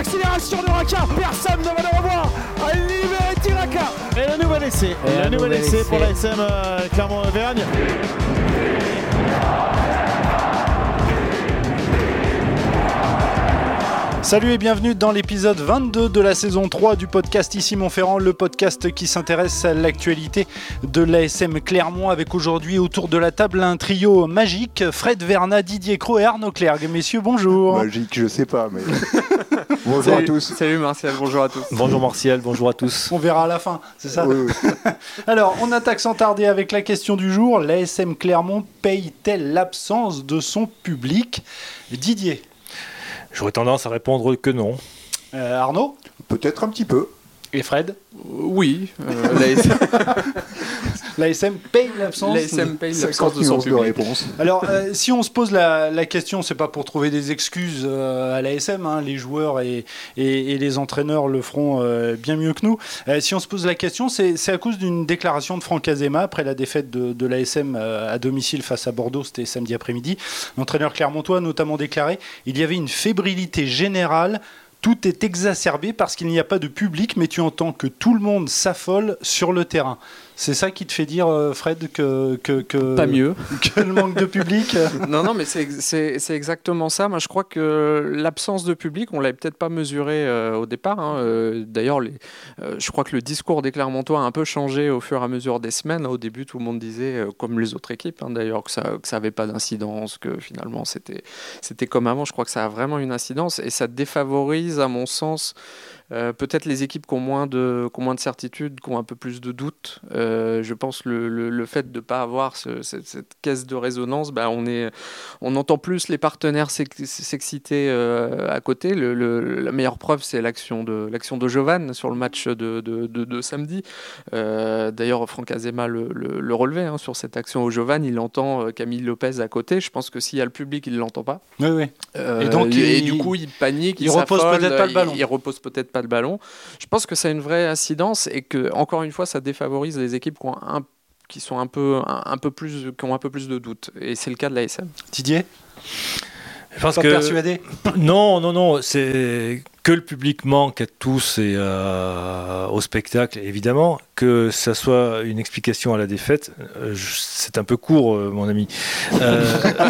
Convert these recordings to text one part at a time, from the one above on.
l'accélération de Raka. Personne ne va le revoir. Libéré Raka. Et le nouvel essai. Et le un nouvel nouvel essai essai. pour la SM euh, Clermont-Auvergne. Salut et bienvenue dans l'épisode 22 de la saison 3 du podcast Ici Montferrand, le podcast qui s'intéresse à l'actualité de l'ASM Clermont avec aujourd'hui autour de la table un trio magique, Fred Verna, Didier Cro et Arnaud Clergue. Messieurs, bonjour. Magique, je sais pas, mais. Bonjour à tous. Salut Martial, bonjour à tous. Bonjour Martial, bonjour à tous. On verra à la fin, c'est ça Oui, oui. Alors, on attaque sans tarder avec la question du jour. L'ASM Clermont paye-t-elle l'absence de son public? Didier. J'aurais tendance à répondre que non. Euh, Arnaud? Peut-être un petit peu. Et Fred Oui, euh, l'ASM L'ASM paye l'absence l'ASM paye 50 l'absence de son nuances de public. réponse. Alors, euh, si on se pose la, la question, c'est pas pour trouver des excuses euh, à l'ASM, hein, les joueurs et, et- et les entraîneurs le feront euh, bien mieux que nous. Euh, si on se pose la question, c'est c'est à cause d'une déclaration de Franck Azema après la défaite de, de l'ASM euh, à domicile face à Bordeaux, c'était samedi après-midi. L'entraîneur clermontois a notamment déclaré il y avait une fébrilité générale. Tout est exacerbé parce qu'il n'y a pas de public, mais tu entends que tout le monde s'affole sur le terrain. C'est ça qui te fait dire, euh, Fred, que, que, que- Pas mieux. que le manque de public. Non, non, mais c'est ex- c'est c'est exactement ça. Moi, je crois que l'absence de public, on l'avait peut-être pas mesuré euh, au départ. hein. Euh, D'ailleurs, euh, je crois que le discours des Clermontois a un peu changé au fur et à mesure des semaines. Au début, tout le monde disait, euh, comme les autres équipes, hein, d'ailleurs, que ça que ça avait pas d'incidence, que finalement c'était c'était comme avant. Je crois que ça a vraiment une incidence et ça défavorise, à mon sens, euh, peut-être les équipes qui ont moins de, qui ont moins de certitude, qui ont un peu plus de doutes. Euh, je pense le, le, le fait de ne pas avoir ce- cette, cette caisse de résonance, bah, on, est, on entend plus les partenaires s'ex- s'exciter euh, à côté. Le, la meilleure preuve, c'est l'action de, l'action de Jovan sur le match de, de, de- de samedi. D'ailleurs, Franck Azema le, le, le relevait hein, sur cette action au Jovan. Il entend Camille Lopez à côté. Je pense que s'il y a le public, il ne l'entend pas. Oui, oui. Et donc, et il- du coup, il panique, il il, repose peut-être pas le il- ballon. Il, repose peut-être pas le ballon. Je pense que ça a une vraie incidence et que, encore une fois, ça défavorise les équipes qui, ont un, qui sont un peu, un, un peu plus, qui ont un peu plus de doutes. Et c'est le cas de la SM. Didier? Je pense Pas que persuadé? Non, non, non, c'est que le public manque à tous et euh, au spectacle, évidemment. Que ça soit une explication à la défaite, euh, c'est un peu court, euh, mon ami. Euh,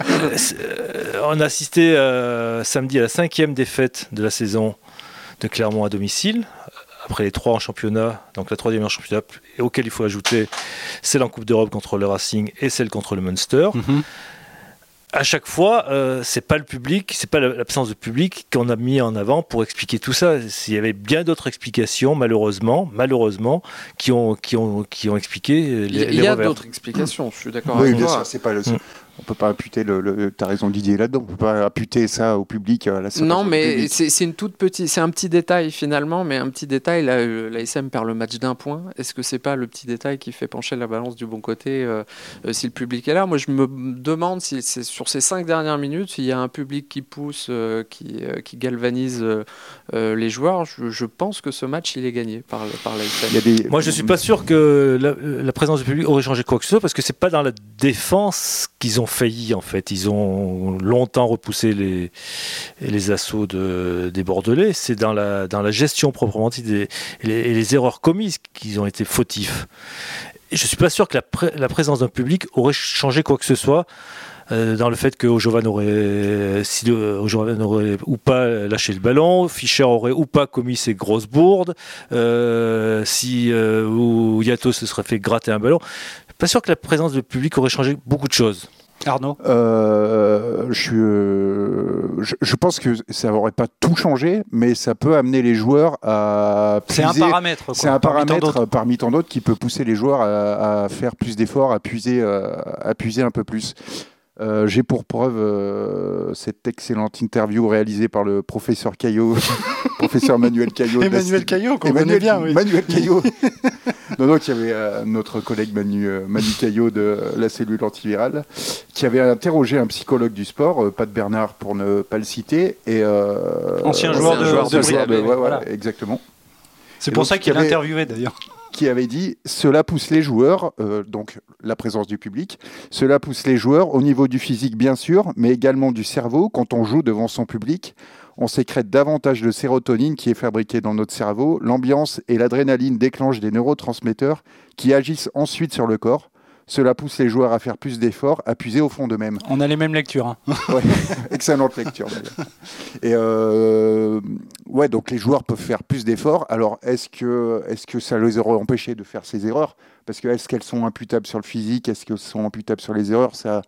euh, on a assisté euh, samedi à la cinquième défaite de la saison de Clermont à domicile. Après les trois en championnat, donc la troisième en championnat, et auquel il faut ajouter celle en Coupe d'Europe contre le Racing et celle contre le Munster. à chaque fois, euh, c'est pas le public, c'est pas l'absence de public qu'on a mis en avant pour expliquer tout ça. Il y avait bien d'autres explications, malheureusement, malheureusement, qui ont, qui ont, qui ont expliqué les, Il y a- il les y a revers. d'autres explications, je suis d'accord Oui, avec bien toi. sûr, c'est pas le. On peut pas imputer le. le T'as raison, Didier, là-dedans. On peut pas imputer ça au public. À la séparation Non, mais c'est c'est une toute petite, c'est un petit détail finalement, mais un petit détail. Là, euh, l'ASM perd le match d'un point. Est-ce que c'est pas le petit détail qui fait pencher la balance du bon côté euh, euh, si le public est là? Moi, je me demande si c'est sur ces cinq dernières minutes, s'il y a un public qui pousse, euh, qui, euh, qui galvanise euh, euh, les joueurs. Je, je pense que ce match, il est gagné par, par l'ASM. Il y a des... Moi, je suis pas sûr que la, la présence du public aurait changé quoi que ce soit, parce que c'est pas dans la défense qu'ils ont failli, en fait. Ils ont longtemps repoussé les, assauts de, des Bordelais. C'est dans la, gestion proprement dite et les, erreurs commises qu'ils ont été fautifs. Je suis pas sûr que la, pré- la présence d'un public aurait changé quoi que ce soit. euh, dans le fait que Ojovan aurait, Ojovan aurait ou pas lâché le ballon, Fischer aurait ou pas commis ses grosses bourdes, euh, si euh, ou Yato se serait fait gratter un ballon. Pas sûr que la présence du public aurait changé beaucoup de choses. Arnaud Euh, je, suis, euh, je, je pense que ça n'aurait pas tout changé, mais ça peut amener les joueurs à. C'est un paramètre. quoi, C'est un parmi tant paramètre d'autres. parmi tant d'autres qui peut pousser les joueurs à, à faire plus d'efforts, à puiser, euh, à puiser un peu plus. Euh, J'ai pour preuve euh, cette excellente interview réalisée par le professeur Caillot, professeur Manuel Caillot. Emmanuel Caillot, qu'on connaît bien. Oui. Manuel Caillot. non, non, qui avait euh, notre collègue Manu, euh, Manu Caillot de la cellule antivirale, qui avait interrogé un psychologue du sport, euh, Pat Bernard pour ne pas le citer, et euh, Ancien Euh, joueur de, joueur de de Brive. ouais, ouais, Voilà. exactement. C'est pour donc, ça qu'il y interviewé d'ailleurs. qui avait dit cela pousse les joueurs, euh, donc la présence du public, cela pousse les joueurs au niveau du physique bien sûr, mais également du cerveau. Quand on joue devant son public, on sécrète davantage de sérotonine qui est fabriquée dans notre cerveau. L'ambiance et l'adrénaline déclenchent des neurotransmetteurs qui agissent ensuite sur le corps. Cela pousse les joueurs à faire plus d'efforts, à puiser au fond d'eux-mêmes. On a les mêmes lectures. Hein. Ouais, excellente lecture. Et euh, ouais, donc les joueurs peuvent faire plus d'efforts. Alors, est-ce que, est que ça les aurait empêchés de faire ces erreurs? Parce que est-ce qu'elles sont imputables sur le physique? Est-ce qu'elles sont imputables sur les erreurs? Ça,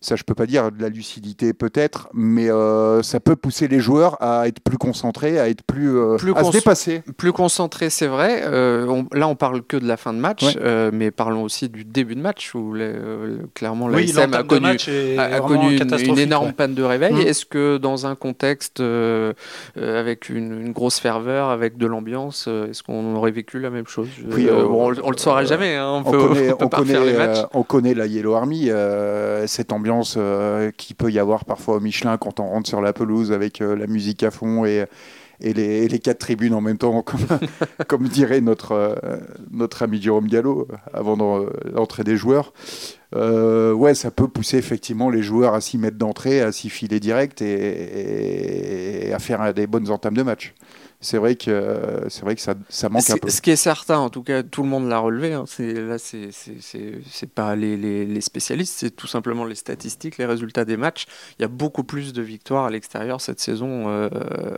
ça, je peux pas dire. De la lucidité, peut-être, mais euh, ça peut pousser les joueurs à être plus concentrés, à être plus, euh, Plus à se cons- dépasser. Plus concentré, c'est vrai. Euh, on- là, on parle que de la fin de match, Ouais. euh, mais parlons aussi du début de match où les- euh, clairement Oui, l'ASM a connu, a, connu une, énorme ouais. panne de réveil. Mm. Est-ce que dans un contexte avec une, une grosse ferveur, avec de l'ambiance, est-ce qu'on aurait vécu la même chose? Oui, euh, euh, bon, on, on le saura euh, jamais. hein, on, On peut, connaît, on peut on pas connaît, refaire les matchs. euh, on connaît la Yellow Army, euh, cette ambiance euh, qui peut y avoir parfois au Michelin quand on rentre sur la pelouse avec euh, la musique à fond et, les, quatre tribunes en même temps, comme, dirait notre, euh, ami Jérôme Gallo avant l'entrée des joueurs. Ouais, ça peut pousser effectivement les joueurs à s'y mettre d'entrée, à s'y filer direct et, et à faire des bonnes entames de match. C'est vrai que, c'est vrai que ça, ça manque un peu. Ce qui est certain, en tout cas, tout le monde l'a relevé. hein, c'est là, c'est c'est- c'est- c'est pas les, les- les spécialistes, c'est tout simplement les statistiques, les résultats des matchs. Il y a beaucoup plus de victoires à l'extérieur cette saison euh,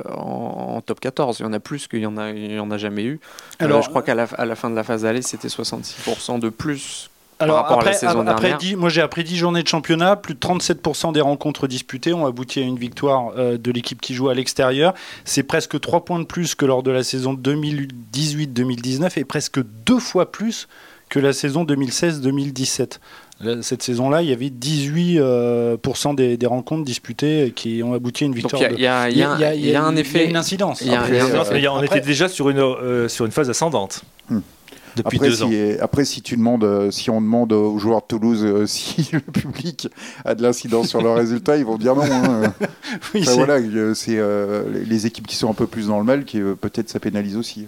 en, en top 14. Il y en a plus qu'il y en a, il y en a jamais eu. Alors, Alors, je crois qu'à la, à la fin de la phase aller, c'était 66% de plus. Alors rapport à la après, saison après dernière. dix- moi j'ai appris 10 journées de championnat, plus de 37% des rencontres disputées ont abouti à une victoire euh, de l'équipe qui joue à l'extérieur. C'est presque 3 points de plus que lors de la saison 2018-2019 et presque deux fois plus que la saison 2016-2017. Là, Cette saison-là, il y avait 18% euh, des, des rencontres disputées qui ont abouti à une victoire. il y a, de- il y a- il y a- il y a un il y a effet. une incidence. Après, euh, on après- était déjà sur une, euh, sur une phase ascendante. Hmm. Depuis Après deux ans. si, après, si tu demandes, euh, si on demande aux joueurs de Toulouse euh, si le public a de l'incidence sur leurs résultats, ils vont dire non. hein. Oui, Enfin, c'est- voilà, euh, c'est euh, les- équipes qui sont un peu plus dans le mal qui euh, peut-être ça pénalise aussi.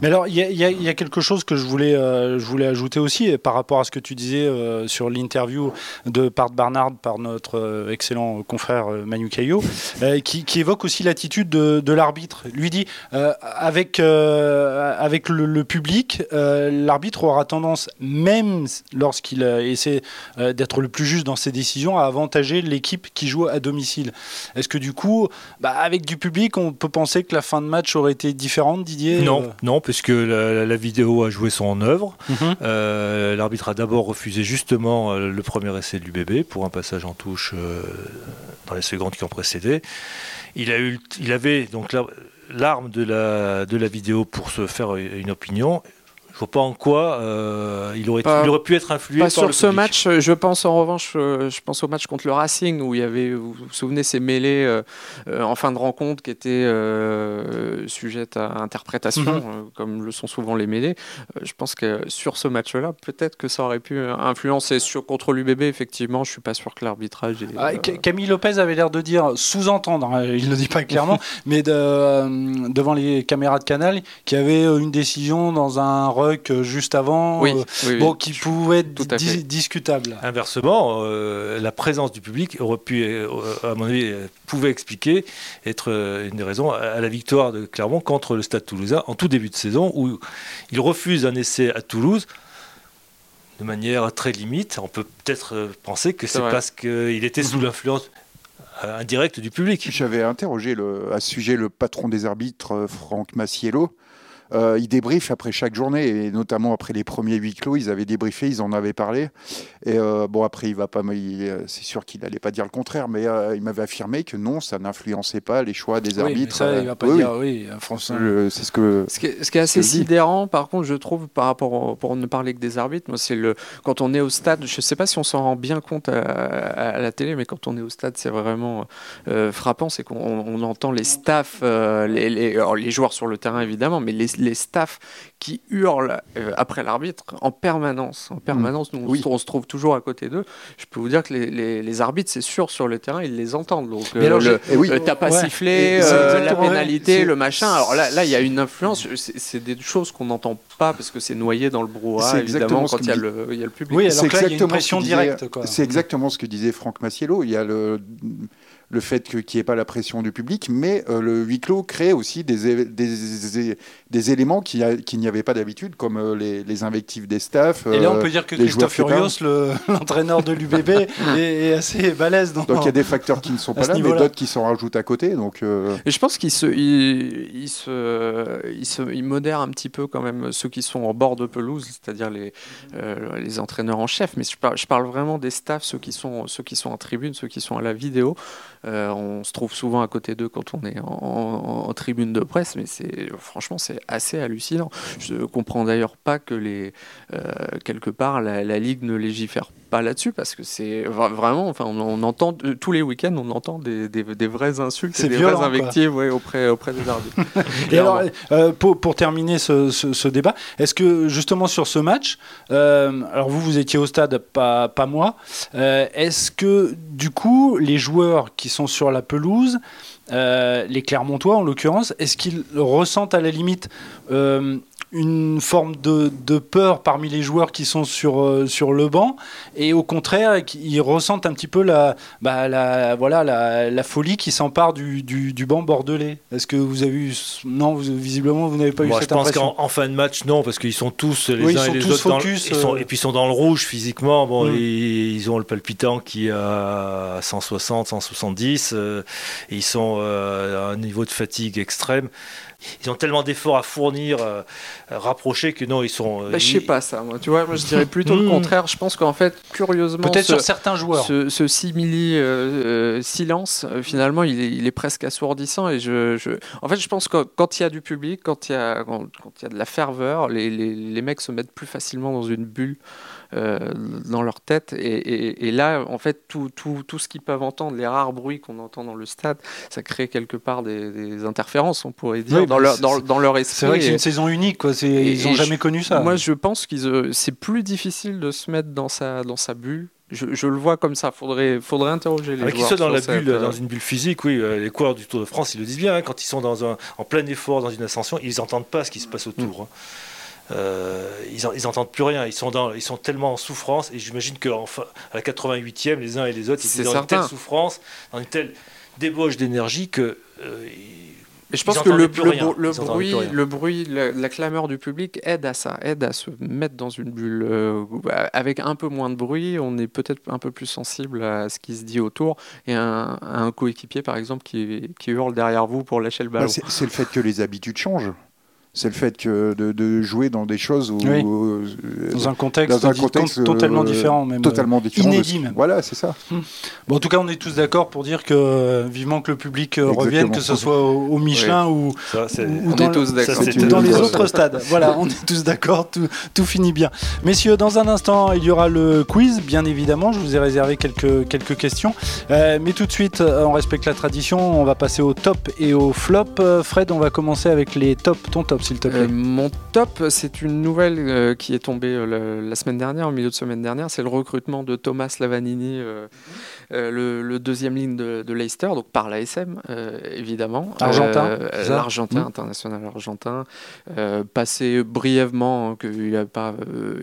Mais alors, il y, a- y y quelque chose que je voulais, euh, je voulais ajouter aussi par rapport à ce que tu disais euh, sur l'interview de Part Barnard par notre euh, excellent confrère euh, Manu Caillot, euh, qui, qui évoque aussi l'attitude de, de l'arbitre. Lui dit, euh, avec, euh, avec le, le public, euh, l'arbitre aura tendance, même lorsqu'il euh, essaie euh, d'être le plus juste dans ses décisions, à avantager l'équipe qui joue à domicile. Est-ce que du coup, bah, avec du public, on peut penser que la fin de match aurait été différente, Didier Non, Euh, non, puisque la, la- vidéo a joué son œuvre. Mhm. Euh, L'arbitre a d'abord refusé justement le premier essai du bébé pour un passage en touche euh, dans les secondes qui ont précédé. Il, a eu, il avait donc la- l'arme de la, de la vidéo pour se faire une opinion. Je vois pas en quoi euh, il, aurait, Pas- il aurait pu être influé Pas par sur le ce public. match. euh, Je pense en revanche, euh, je pense au match contre le Racing où il y avait, vous vous souvenez, ces mêlées euh, en fin de rencontre qui étaient euh, sujettes à interprétation, Mhm. comme le sont souvent les mêlées. Je pense que sur ce match-là, peut-être que ça aurait pu influencer. Sur, contre l'UBB, effectivement, je suis pas sûr que l'arbitrage. Ah, euh, Ca- Camille Lopez avait l'air de dire, sous-entendre, hein, il ne le dit pas clairement, mais de, devant les caméras de Canal, qu'il y avait une décision dans un ruck euh, juste avant, oui, euh, oui, oui. bon, qui pouvait être Tout à dis- fait. discutable. Inversement, euh, la présence du public aurait pu, euh, à mon avis, pouvait expliquer, être une des raisons à la victoire de Clermont contre le Stade Toulousain en tout début de saison, où il refuse un essai à Toulouse de manière très limite. On peut peut-être penser que C'est parce qu'il était sous l'influence indirecte du public. J'avais interrogé le, à ce sujet le patron des arbitres, Franck Massiello. Euh, il débriefe après chaque journée, et notamment après les premiers huis clos, ils avaient débriefé, ils en avaient parlé. Et euh, bon, après, il va pas, euh, c'est sûr qu'il n'allait pas dire le contraire, mais euh, il m'avait affirmé que non, ça n'influençait pas les choix des Oui, mais arbitres. ça, il va pas Oui, dire, oui, François. c'est ce que. Ce qui, est, ce qui est assez sidérant, par contre, je trouve, par rapport au- pour ne parler que des arbitres, moi, c'est le quand on est au stade. Je ne sais pas si on s'en rend bien compte à, à- à la télé, mais quand on est au stade, c'est vraiment euh, frappant, c'est qu'on on entend les staffs, euh, les, les- alors, les joueurs sur le terrain évidemment, mais les, les staffs qui hurlent euh, après l'arbitre en permanence, en permanence. Nous, on, Oui. se- on se trouve toujours à côté d'eux. Je peux vous dire que les, les- les arbitres, c'est sûr, sur le terrain, ils les entendent. Donc, Mais euh, alors, le- Et oui, euh, t'as pas Ouais. sifflé, euh, la pénalité, le machin. Alors là, là, il y a une influence. C'est c'est des choses qu'on n'entend pas parce que c'est noyé dans le brouhaha, évidemment, quand il y, a le- il y a le public. Oui, alors C'est que là, il y a une exactement ce pression directe. C'est exactement ce que disait Franck Massiello. Il y a le, le fait qu'il n'y ait pas la pression du public, mais le huis clos crée aussi des, des, des éléments qu'il n'y avait pas d'habitude, comme les, invectives des staffs. Et là, on peut dire que Christophe Furios, l'entraîneur de l'UBB, est, assez balèze. Dans, donc il y a des facteurs qui ne sont pas là, mais d'autres qui s'en rajoutent à côté. Donc, Et je pense qu'il se, il, se, il, se, il modère un petit peu quand même ceux qui sont en bord de pelouse, c'est-à-dire les, les entraîneurs en chef. Mais je parle, je parle vraiment des staffs, ceux qui, sont, ceux qui sont en tribune, ceux qui sont à la vidéo. Euh, on se trouve souvent à côté d'eux quand on est en, tribune de presse, mais c'est franchement c'est assez hallucinant. Je comprends d'ailleurs pas que les euh, quelque part la, Ligue ne légifère pas là-dessus parce que c'est vraiment, enfin, on, entend tous les week-ends, on entend des, des, vraies insultes, et des vraies invectives auprès, auprès des arbitres. et alors, euh, pour, pour, terminer ce, ce, débat, est-ce que justement sur ce match, alors vous vous étiez au stade, pas, pas moi, est-ce que du coup les joueurs qui sont sur la pelouse, euh, les Clermontois en l'occurrence, est-ce qu'ils ressentent à la limite euh, une forme de, peur parmi les joueurs qui sont sur, euh, sur le banc et au contraire ils ressentent un petit peu la, bah, la, voilà, la, folie qui s'empare du, du, banc bordelais Est-ce que vous avez eu... Non, visiblement vous n'avez pas eu cette impression. Je pense qu'en fin de match non parce qu'ils sont tous les uns et les autres focus, dans, et puis ils sont dans le rouge physiquement. Bon, mm. ils, ont le palpitant qui est à 160, 170 et ils sont à un niveau de fatigue extrême ils ont tellement d'efforts à fournir, euh, rapprochés, que non, ils sont. Euh, bah, je sais pas ça, moi. Tu vois, moi je dirais plutôt le hmm. contraire. Je pense qu'en fait, curieusement. Peut-être sur certains joueurs. Ce, simili euh, silence, finalement, il est, presque assourdissant. Et je, je, En fait, je pense que quand il y a du public, quand il y a, quand, il y a de la ferveur, les, les, les mecs se mettent plus facilement dans une bulle. Euh, dans leur tête. Et, là, en fait, tout, tout, tout ce qu'ils peuvent entendre, les rares bruits qu'on entend dans le stade, ça crée quelque part des, interférences, on pourrait dire, dans, leur, dans, dans, leur esprit. C'est vrai que c'est une saison unique, quoi. ils n'ont jamais connu ça. Moi, je pense que euh, c'est plus difficile de se mettre dans sa, dans sa bulle je, je, le vois comme ça. Faudrait, faudrait interroger les joueurs. Qu'ils soient dans la bulle, dans une bulle physique, oui. Euh, les coureurs du Tour de France, ils le disent bien. Hein, quand ils sont dans un, en plein effort, dans une ascension, ils n'entendent pas ce qui se passe autour. Hein. Euh, ils, n'entendent plus rien. Ils sont, dans, ils sont tellement en souffrance. Et j'imagine qu'à la 88e, les uns et les autres, ils sont dans une telle souffrance, dans une telle débauche d'énergie que. Euh, je pense que le, le, bruit, le bruit, la, clameur du public aide à ça, aide à se mettre dans une bulle. Euh, avec un peu moins de bruit, on est peut-être un peu plus sensible à ce qui se dit autour. Et un, un coéquipier, par exemple, qui, qui, hurle derrière vous pour lâcher le ballon. c'est le fait que les habitudes changent c'est le fait que de, jouer dans des choses où, euh, dans un contexte, totalement euh, différent, même totalement différent inédit. Même. Voilà, c'est ça. Hmm. Bon, en tout cas, on est tous d'accord pour dire que euh, vivement que le public revienne, que ce soit au, Michelin ou, ou, dans, tous dans les autres stades. voilà, on est tous d'accord, tout, tout, finit bien. Messieurs, dans un instant, il y aura le quiz, bien évidemment. Je vous ai réservé quelques quelques questions, mais tout de suite, on respecte la tradition. On va passer au top et au flop. Fred, on va commencer avec les top. Ton top euh, Mon top, c'est une nouvelle euh, qui est tombée euh, la semaine dernière, au milieu de semaine dernière. C'est le recrutement de Thomas Lavanini, le, deuxième ligne de, Leicester, donc par l'ASM, évidemment. Argentin. L'argentin, mmh. international argentin. passé brièvement, hein, qu'il a pas,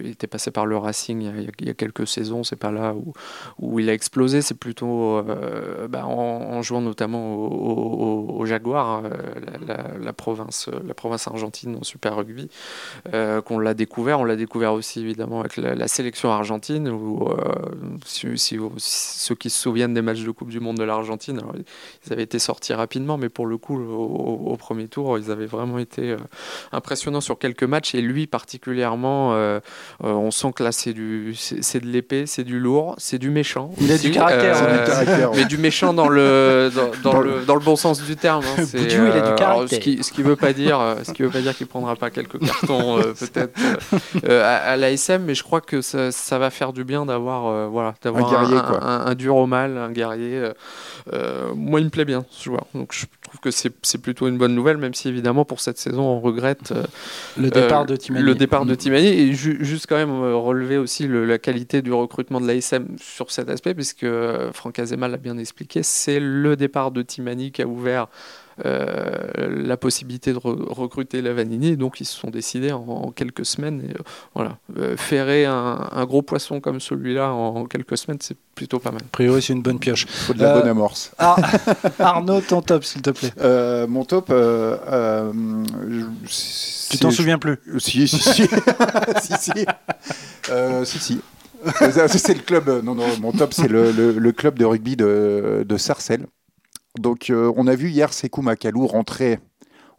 il était passé par le Racing il y a, quelques saisons. C'est pas là où, où il a explosé. C'est plutôt bah, en, jouant notamment au, au, Jaguar, la, la, province, la province argentine en Super Rugby, euh, qu'on l'a découvert. On l'a découvert aussi évidemment avec la, sélection argentine, où euh, si, ceux qui se souviennent des matchs de Coupe du Monde de l'Argentine, ils avaient été sortis rapidement, mais pour le coup, au, premier tour, ils avaient vraiment été euh, impressionnants sur quelques matchs. Et lui particulièrement, on sent que là, c'est de l'épée, c'est du lourd, c'est du méchant. Il a du caractère, mais du méchant dans le, dans, le, dans le bon sens du terme. Hein. C'est, il a du caractère. ce qui, ce qui veut pas dire, ce qui veut pas dire qu'il prendra pas quelques cartons euh, peut-être euh, à, à l'ASM, mais je crois que ça, ça va faire du bien d'avoir euh, voilà, d'avoir un, guerrier, un, un, dur au mal, un guerrier. moi, il me plaît bien ce joueur, donc je trouve que c'est plutôt une bonne nouvelle, même si évidemment pour cette saison on regrette le départ de Timani. Le départ de. Timani et juste quand même relever aussi la qualité du recrutement de l'ASM sur cet aspect, puisque Franck Azema l'a bien expliqué, c'est le départ de Timani qui a ouvert la possibilité de recruter Lavanini. Donc ils se sont décidés en, quelques semaines. Et, voilà, ferrer un, gros poisson comme celui-là en, quelques semaines, c'est plutôt pas mal. A priori, c'est une bonne pioche. Faut de la bonne amorce. Arnaud, ton top, s'il te plaît. mon top, tu t'en souviens plus Si, si, si. si, si. si, si. c'est le club. Euh, non, non, mon top, c'est le, club de rugby de, Sarcelles. Donc, euh, on a vu hier Sekou Makalou rentrer.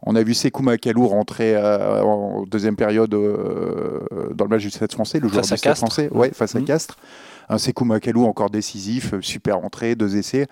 On a vu Sekou Makalou rentrer euh, en deuxième période dans le match du Stade français, le joueur du Stade français, ouais, face à mmh. Castres. Un Sekou Makalou encore décisif, super entrée, deux essais.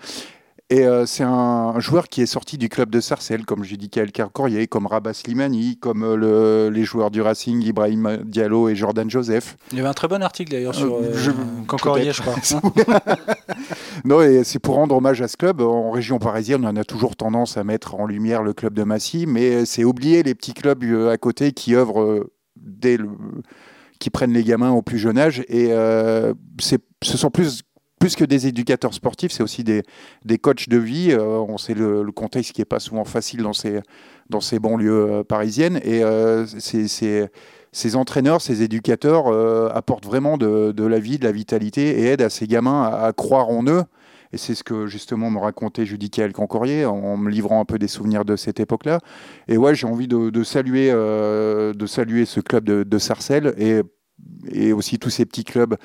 Et euh, c'est un, joueur qui est sorti du club de Sarcelles, comme j'ai dit Kael Carcorier, comme Rabat Slimani, comme euh, les joueurs du Racing, Ibrahim Diallo et Jordan Joseph. Il y avait un très bon article d'ailleurs sur euh, je, je crois. non, et c'est pour rendre hommage à ce club. En région parisienne, on a toujours tendance à mettre en lumière le club de Massy, mais c'est oublier les petits clubs à côté qui œuvrent dès le qui prennent les gamins au plus jeune âge. Et ce sont plus plus que des éducateurs sportifs, c'est aussi des, des coachs de vie. Euh, on sait le, contexte qui n'est pas souvent facile dans ces, dans ces banlieues euh, parisiennes. Et euh, ces entraîneurs, ces éducateurs apportent vraiment de, de, la vie, de la vitalité et aident à ces gamins à, croire en eux. Et c'est ce que justement me racontait Judith Cancorier en me livrant un peu des souvenirs de cette époque-là. Et ouais, j'ai envie de, de saluer, de saluer ce club de, de Sarcelles et, et aussi tous ces petits clubs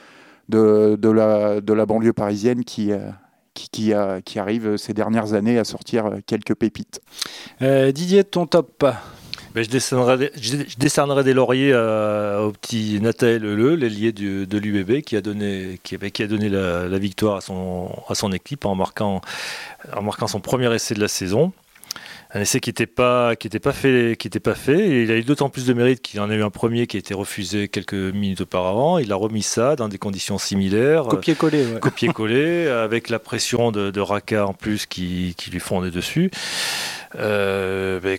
de, de, la, de la banlieue parisienne qui, euh, qui, qui, a, qui, arrive ces dernières années à sortir quelques pépites. Euh, Didier, ton top ben, je, décernerai, je, décernerai, des lauriers au petit Nathalie Leleu, l'ailier de l'UBB, qui a donné, qui, qui a donné la, la, victoire à son, à son équipe en marquant, en marquant son premier essai de la saison un essai qui n'était pas qui était pas fait qui était pas fait et il a eu d'autant plus de mérite qu'il en a eu un premier qui a été refusé quelques minutes auparavant il a remis ça dans des conditions similaires copier coller ouais. copier coller avec la pression de, de Raka en plus qui, qui lui fondait dessus euh, bah,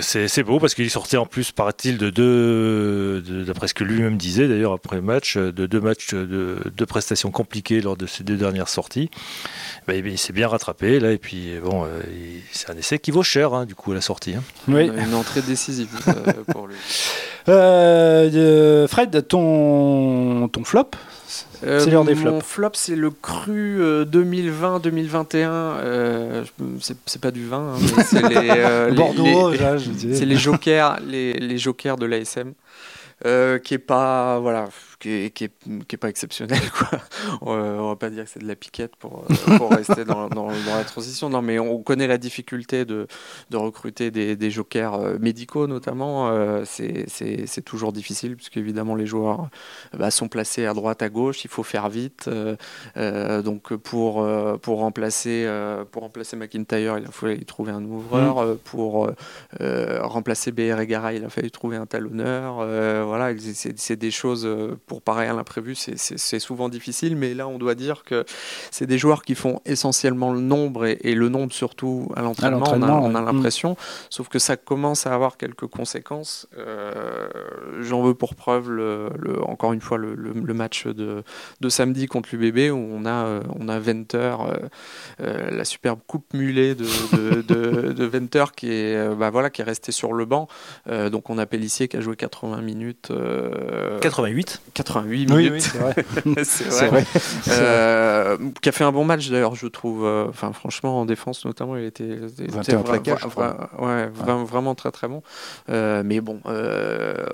c'est beau parce qu'il sortait en plus, paraît-il, de deux, d'après ce que lui-même disait d'ailleurs après le match, de deux matchs de deux prestations compliquées lors de ses deux dernières sorties. Bah, il s'est bien rattrapé là et puis bon, euh, c'est un essai qui vaut cher hein, du coup à la sortie. Hein. Oui. Une entrée décisive euh, pour lui. Euh, Fred, ton ton flop. c'est l'heure des flops. Mon flop, c'est le cru 2020-2021. c'est pas du vin, hein, mais c'est les, Bordeaux, c'est les jokers, les, les jokers de l'ASM. qui est pas voilà qui est, qui, est, pas exceptionnel. Quoi. On, va pas dire que c'est de la piquette pour, euh, pour rester dans, dans, la transition. Non, mais on connaît la difficulté de, de recruter des, des, jokers euh, médicaux, notamment. Euh, c'est toujours difficile, puisque évidemment les joueurs bah, sont placés à droite, à gauche. Il faut faire vite. donc pour, pour, remplacer, pour remplacer McIntyre, il a fallu trouver un ouvreur. Mm. Pour remplacer BR et Gara, il a fallu trouver un talonneur. voilà, c'est des choses pour parer à l'imprévu, c'est souvent difficile, mais là, on doit dire que c'est des joueurs qui font essentiellement le nombre et, le nombre surtout à l'entraînement, on a, l'impression, sauf que ça commence à avoir quelques conséquences. Euh, j'en veux pour preuve, le, encore une fois, le, match de, de, samedi contre l'UBB où on a, euh, on a Venter, euh, la superbe coupe mulet de, de, de, Venter qui est, bah voilà, qui est resté sur le banc. donc on a Pellissier qui a joué 80 minutes. 88 88 minutes. Oui, c'est vrai. vrai. Euh, qui a fait un bon match d'ailleurs, je trouve. Euh, enfin, franchement, en défense notamment, il était, ouais, vraiment très très bon. Euh, mais bon,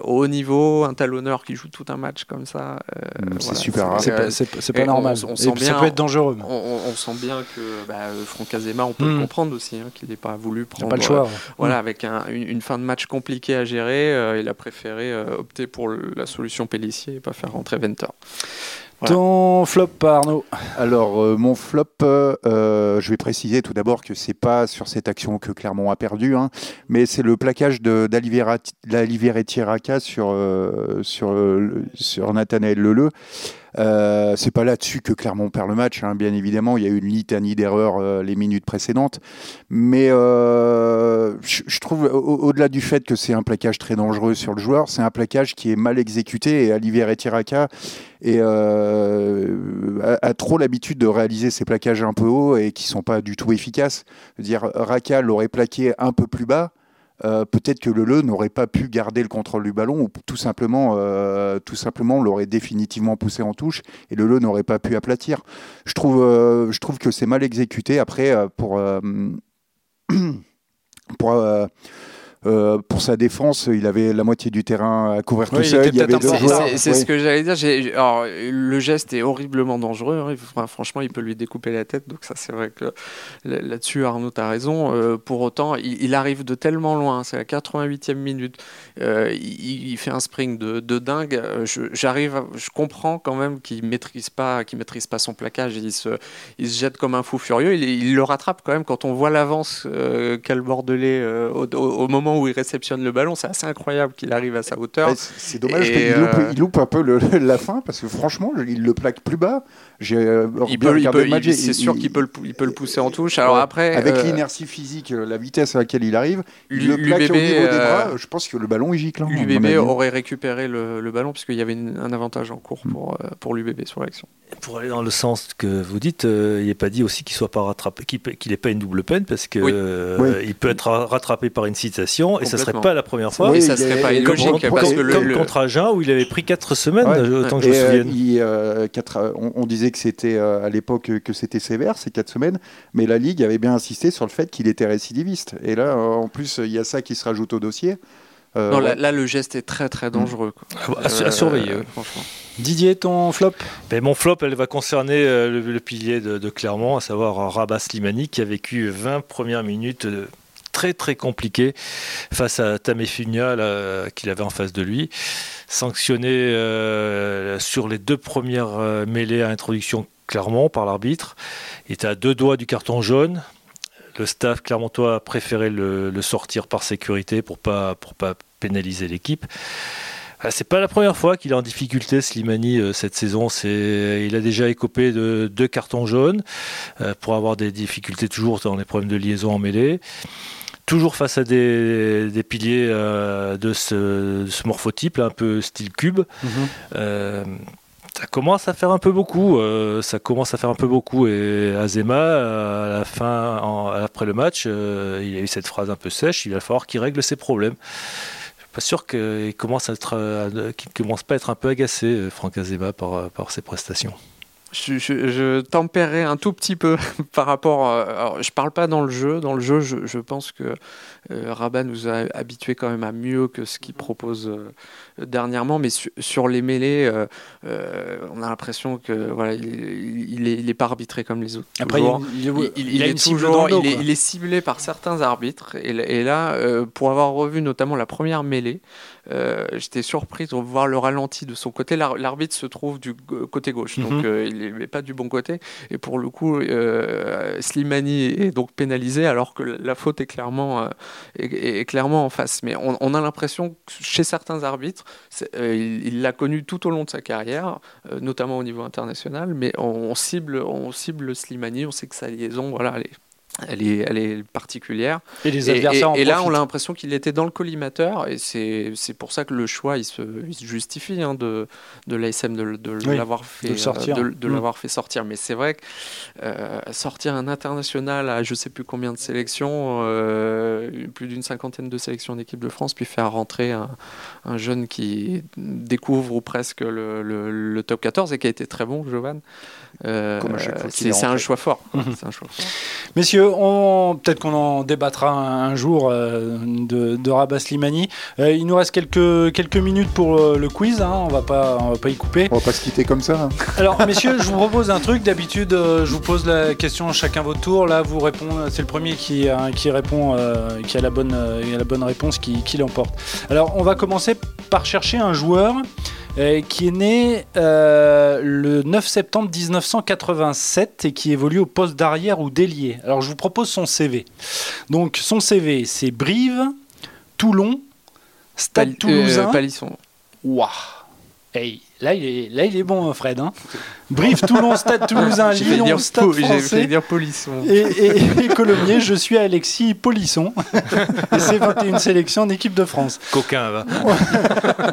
au haut niveau, un talonneur qui joue tout un match comme ça, mm, c'est super rare. C'est pas normal. On, sent bien, ça peut être dangereux. On, sent bien que bah, Franck Azema, on peut le mm. comprendre aussi, hein, qu'il n'ait pas voulu prendre. Pas le choix. voilà, mm. avec un, une, fin de match compliquée à gérer, il a préféré opter pour la solution Pellissier pas faire rentrer Venter. Ton flop, Arnaud Alors, euh, mon flop, euh, je vais préciser tout d'abord que c'est pas sur cette action que Clermont a perdu, hein, mais c'est le plaquage d'Aliviere Tiraka sur, euh, sur, sur Nathanaël Leleu. Euh, c'est pas là-dessus que Clermont perd le match, hein, bien évidemment. Il y a eu une litanie d'erreurs euh, les minutes précédentes. Mais euh, je trouve, au-delà du fait que c'est un plaquage très dangereux sur le joueur, c'est un plaquage qui est mal exécuté. Et Olivier Tiraka et, a, trop l'habitude de réaliser ces plaquages un peu hauts et qui sont pas du tout efficaces. dire, Raka l'aurait plaqué un peu plus bas. Euh, peut-être que le Le n'aurait pas pu garder le contrôle du ballon ou tout simplement, euh, tout simplement l'aurait définitivement poussé en touche et le Le n'aurait pas pu aplatir. Je trouve, euh, je trouve que c'est mal exécuté. Après, pour, pour euh, pour sa défense, il avait la moitié du terrain à couvrir tout seul. C'est ce que j'allais dire. Alors, le geste est horriblement dangereux. Hein. franchement, il peut lui découper la tête. Donc ça, c'est vrai que là-dessus, Arnaud a raison. Euh, pour autant, il, arrive de tellement loin. C'est la 88e minute. Euh, il, fait un spring de, de dingue. J'arrive, je, comprends quand même qu'il maîtrise pas, qu'il maîtrise pas son plaquage. Il se, il se jette comme un fou furieux. Il, le rattrape quand même quand on voit l'avance qu'a le Bordelais au, au moment où il réceptionne le ballon, c'est assez incroyable qu'il arrive à sa hauteur. c'est dommage qu'il loupe, euh, loupe, un peu la fin parce que franchement, il le plaque plus bas. J'ai euh, il peut, c'est sûr qu'il peut, le, il peut le pousser en touche. Alors après, avec euh, l'inertie physique, la vitesse à laquelle il arrive, il le plaque au niveau des bras. Je pense que le ballon est gicle. Hein, L'UBB aurait récrécupéré le, le ballon puisqu'il y avait un avantage en cours pour, pour l'UBB sur l'action. Pour aller dans le sens que vous dites, il n'est pas dit aussi qu'il soit pas rattrapé, qu'il n'ait pas une double peine parce que il peut être rattrapé par une citation et ça serait pas la première fois. Oui, ça serait pas illogique parce que le, contre Agen où il avait pris 4 semaines, autant que je me euh, souvienne. Euh, euh, on, disait que c'était à l'époque que c'était sévère ces 4 semaines, mais la Ligue avait bien insisté sur le fait qu'il était récidiviste. Et là, en plus, il y a ça qui se rajoute au dossier. non, là, le geste est très très dangereux. À, surveiller, franchement. Didier, ton flop? Ben, Mon flop, elle va concerner le, pilier de, de, Clermont, à savoir Rabat Slimani, qui a vécu 20 premières minutes très très compliqué face à Tamefunia qu'il avait en face de lui. Sanctionné euh, sur les deux premières euh, mêlées à introduction Clermont par l'arbitre. Il était à deux doigts du carton jaune. Le staff clermontois a préféré le, sortir par sécurité pour pas pour pas pénaliser l'équipe. Ah, c'est pas la première fois qu'il est en difficulté, Slimani, euh, cette saison. Il a déjà écopé de deux cartons jaunes pour avoir des difficultés toujours dans les problèmes de liaison en mêlée toujours face à des, piliers euh, de, ce, morphotype, un peu style cube. Mhm. Euh, ça commence à faire un peu beaucoup. Euh, ça commence à faire un peu beaucoup. Et Azema, à la fin, après le match, il a eu cette phrase un peu sèche. Il va falloir qu'il règle ses problèmes. Je suis pas sûr qu'il commence à être, qu'il commence pas à être un peu agacé, Franck Azema, par, par ses prestations je, je, tempérerai un tout petit peu par rapport. À, alors, je parle pas dans le jeu. Dans le jeu, je, pense que euh, Rabat nous a habitués quand même à mieux que ce qu'il propose euh, dernièrement. Mais sur les mêlées, euh, on a l'impression que voilà, il, il, est, pas arbitré comme les autres. Après, il, est toujours, il, est, ciblé par certains arbitres. Et, et là, pour avoir revu notamment la première mêlée, j'étais surpris de voir le ralenti de son côté. L'arbitre se trouve du côté gauche, donc mhm. il n'est pas du bon côté. Et pour le coup, Slimani est donc pénalisé alors que la faute est clairement est, clairement en face. Mais on, a l'impression que chez certains arbitres, euh, il l'a connu tout au long de sa carrière, euh, notamment au niveau international, mais on, cible, on cible Slimani, on sait que sa liaison, voilà, elle est elle est, elle est particulière. Et les adversaires Et, là, on a l'impression qu'il était dans le collimateur, et c'est pour ça que le choix, il se, justifie hein, de, de l'ASM de, de l'avoir fait, sortir. de, mm. l'avoir fait sortir. Mais c'est vrai que euh, sortir un international à je sais plus combien de sélections, euh, plus d'une cinquantaine de sélections d'équipe de France, puis faire rentrer un, un, jeune qui découvre ou presque le, le, top 14 et qui a été très bon, Jovan, euh, c'est un choix fort. un choix fort. Messieurs, peut-être qu'on en débattra un, jour euh, de, de Rabat Slimani. Euh, il nous reste quelques, quelques minutes pour euh, le quiz, hein. on va pas va pas y couper. On va pas se quitter comme ça. Hein. Alors messieurs, je vous propose un truc. D'habitude, je vous pose la question chacun votre tour. Là, vous répondez. C'est le premier qui, qui répond, qui a la bonne, la bonne réponse, qui, qui l'emporte. Alors, on va commencer par chercher un joueur. Qui est né le 9 septembre 1987 et qui évolue au poste d'arrière ou d'ailier. Alors je vous propose son CV. Donc son CV, c'est Brive, Toulon, Stade euh, Toulousain. Palisson. Waouh Hey, là, il est, là, il est bon, Fred. Hein. Brive, Toulon, Stade Toulousain, Lyon, dire, Stade po- j'ai failli français. dire polisson. Et, et, et Colomiers, je suis Alexis Polisson. et c'est 21 sélections en équipe de France. Coquin, va.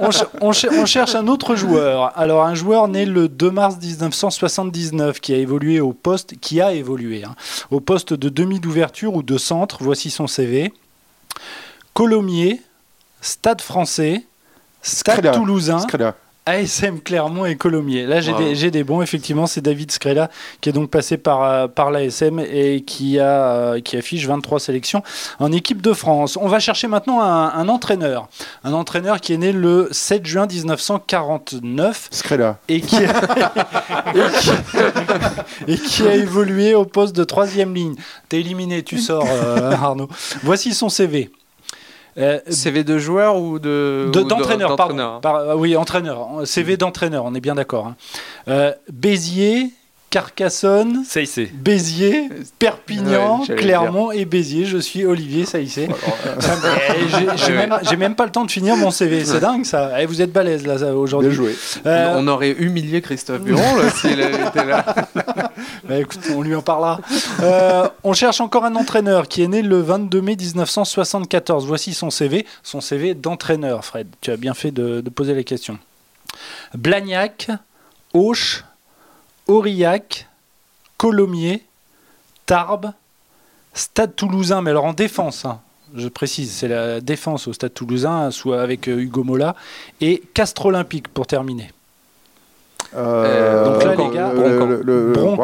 On, ch- on ch- on cherche un autre joueur. Alors, un joueur né le 2 mars 1979 qui a évolué au poste, qui a évolué hein, au poste de demi d'ouverture ou de centre. Voici son CV. Colomiers, Stade français, Stade toulousain, Scrella. ASM Clermont et Colomiers. Là, j'ai des, bons, effectivement. C'est David Scrella qui est donc passé par, euh, par l'ASM et qui, a, euh, qui affiche 23 sélections en équipe de France. On va chercher maintenant un, un entraîneur. Un entraîneur qui est né le 7 juin 1949 Scrella. et qui, et qui- et qui a évolué au poste de troisième ligne. T'es éliminé, tu sors, euh, Arnaud. Voici son CV. Euh, CV de joueur ou de. D'entraîneur, pardon. Par- euh, oui, entraîneur. CV d'entraîneur, on est bien d'accord. hein. Euh, Béziers, Carcassonne, c'est. Béziers, Perpignan, Ouais, Clermont et Béziers. Je suis Olivier Saïssé. Ça me- Eh, j'ai- même, pas le temps de finir mon CV. C'est dingue ça. Eh, vous êtes balèze là aujourd'hui. joué. Euh, On aurait humilié Christophe Buron là, s'il avait été là. Bah, écoute, on lui en parlera. Euh, on cherche encore un entraîneur qui est né le 22 mai 1974. Voici son CV, son CV d'entraîneur, Fred. Tu as bien fait de, de poser la question. Blagnac, Auch, Aurillac, Colomiers, Tarbes, Stade Toulousain, mais alors en défense, hein, je précise, c'est la défense au Stade Toulousain, soit avec euh, Hugo Mola, et Castres Olympique pour terminer. Euh, donc là, Broncan, les gars, le- le- le- Broncan.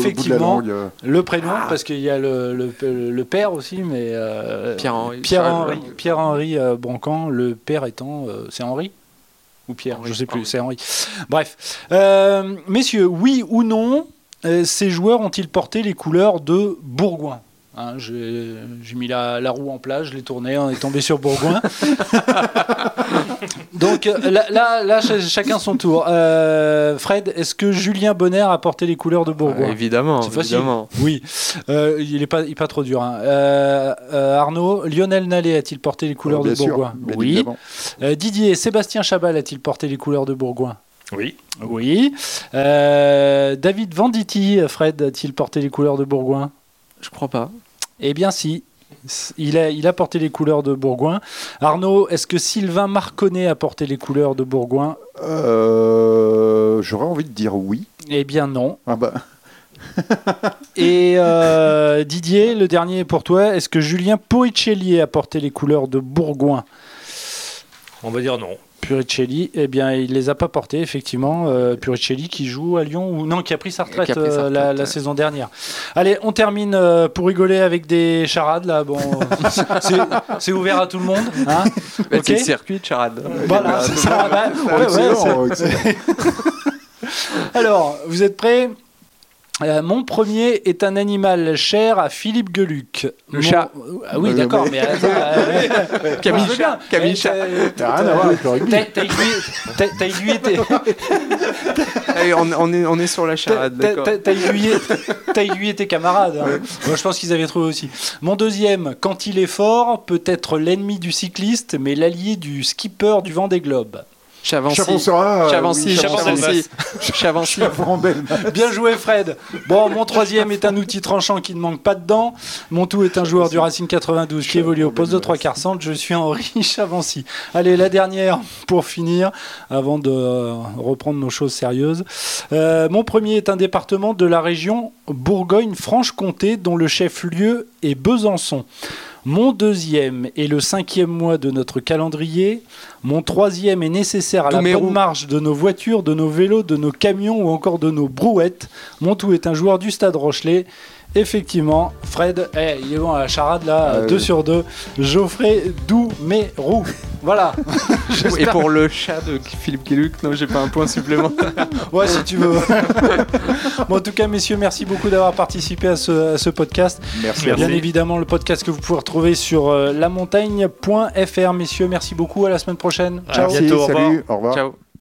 Effectivement. euh, Le prénom, parce qu'il y a le, le, le père aussi, mais. euh, Pierre-Henri. Pierre-Henri, euh, Broncan, le père étant. euh, c'est Henri Ou Pierre Henri, Je sais plus, Henri. c'est Henri. Bref. Euh, messieurs, oui ou non, euh, ces joueurs ont-ils porté les couleurs de Bourgoin? Hein, J'ai mis la, la roue en place, je l'ai tournée, on est tombé sur Bourgoin. Donc euh, là, là, là, ch- chacun son tour. Euh, Fred, est-ce que Julien Bonner a porté les couleurs de Bourgoin? Ouais, évidemment, C'est facile. évidemment. Oui, Euh, il n'est pas, il est pas trop dur. hein. Euh, euh, Arnaud, Lionel Nallet a-t-il porté les couleurs bien de sûr, Bourgoin bien Oui. évidemment. Euh, Didier, Sébastien Chabal a-t-il porté les couleurs de Bourgoin? Oui. Oui. Euh, David Venditti, Fred, a-t-il porté les couleurs de Bourgoin? Je crois pas. Eh bien, si. Il a, il a porté les couleurs de Bourgoin. Arnaud, est-ce que Sylvain Marconnet a porté les couleurs de Bourgoin? Euh, J'aurais envie de dire oui. Eh bien, non. Ah bah, Et euh, Didier, le dernier est pour toi. Est-ce que Julien Puricelli a porté les couleurs de Bourgoin? On va dire non. Puricelli, eh bien, il les a pas portés, effectivement. Euh, Puricelli qui joue à Lyon, ou non, qui a pris sa retraite, pris sa euh, la, saison dernière. Allez, on termine euh, pour rigoler avec des charades, là. Bon, c'est- ouvert à tout le monde. Hein Bah. C'est le circuit de charade. voilà, c'est ça. bah, ouais. Alors, vous êtes prêts? Euh, mon premier est un animal cher à Philippe Geluc. Le Mon- chat. Ah oui, d'accord, mais- euh, Camille Chat. Camille Chat. t'as- rien à voir avec le rugby. T'as aiguillé, tes- on, est, on est sur la charade, t'as- d'accord. t'as- t'as aiguillé, t'as aiguillé tes camarades. hein. Moi, je pense qu'ils avaient trouvé aussi. Mon deuxième, quand il est fort, peut être l'ennemi du cycliste, mais l'allié du skipper du vent des globes. Chavancy. Chavancy, Chavancy. Chavancy. Chavancy. Bien joué Fred. Bon, mon troisième est un outil tranchant qui ne manque pas dedans. Mon tout est un joueur du Racing 92 qui évolue au poste de trois quarts centre. Je suis Henri Chavancy. Allez, la dernière pour finir, avant de euh, reprendre nos choses sérieuses. Euh, mon premier est un département de la région Bourgogne-Franche-Comté dont le chef-lieu est Besançon. Mon deuxième est le cinquième mois de notre calendrier. Mon troisième est nécessaire à la bonne marche de nos voitures, de nos vélos, de nos camions ou encore de nos brouettes. Mon tout est un joueur du stade Rochelet. Effectivement, Fred, eh, il est bon à la charade là, Euh, 2 sur 2. Geoffrey Doumerou. Voilà. Et pour le chat de Philippe Gueluc, non, j'ai pas un point supplémentaire. Ouais, si tu veux. bon, en tout cas, messieurs, merci beaucoup d'avoir participé à ce, à ce podcast. Merci. Merci. Bien évidemment, le podcast que vous pouvez retrouver sur euh, lamontagne.fr. Messieurs, merci beaucoup. À la semaine prochaine. À Ciao. Merci, bientôt, au revoir. salut, au revoir. Ciao.